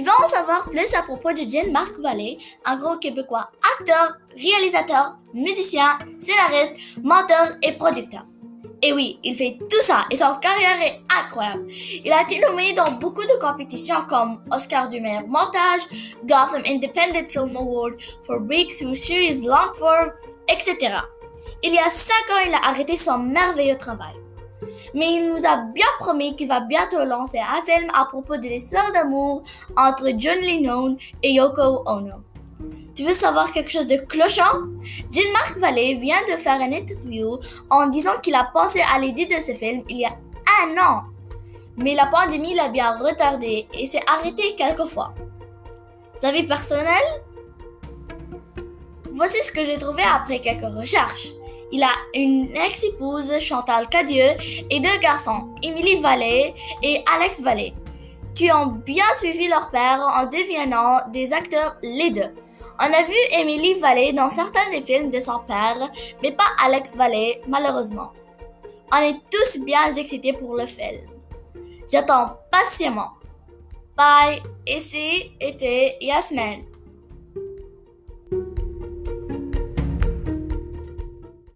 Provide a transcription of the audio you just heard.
en savoir plus à propos de Jean-Marc Vallée, un gros Québécois acteur, réalisateur, musicien, scénariste, menteur et producteur. Et oui, il fait tout ça et son carrière est incroyable. Il a été nommé dans beaucoup de compétitions comme Oscar du meilleur montage, Gotham Independent Film Award for Breakthrough Series Long Form, etc. Il y a 5 ans, il a arrêté son merveilleux travail. Mais il nous a bien promis qu'il va bientôt lancer un film à propos de l'histoire d'amour entre John Lennon et Yoko Ono. Tu veux savoir quelque chose de clochant? Jean-Marc Vallée vient de faire une interview en disant qu'il a pensé à l'idée de ce film il y a un an. Mais la pandémie l'a bien retardé et s'est arrêté quelques fois. Sa vie personnelle? Voici ce que j'ai trouvé après quelques recherches. Il a une ex-épouse, Chantal Cadieux, et deux garçons, Émilie Vallée et Alex Vallée, qui ont bien suivi leur père en devenant des acteurs les deux. On a vu Émilie Vallée dans certains des films de son père, mais pas Alex Vallée, malheureusement. On est tous bien excités pour le film. J'attends patiemment. Bye, ici était Yasmin.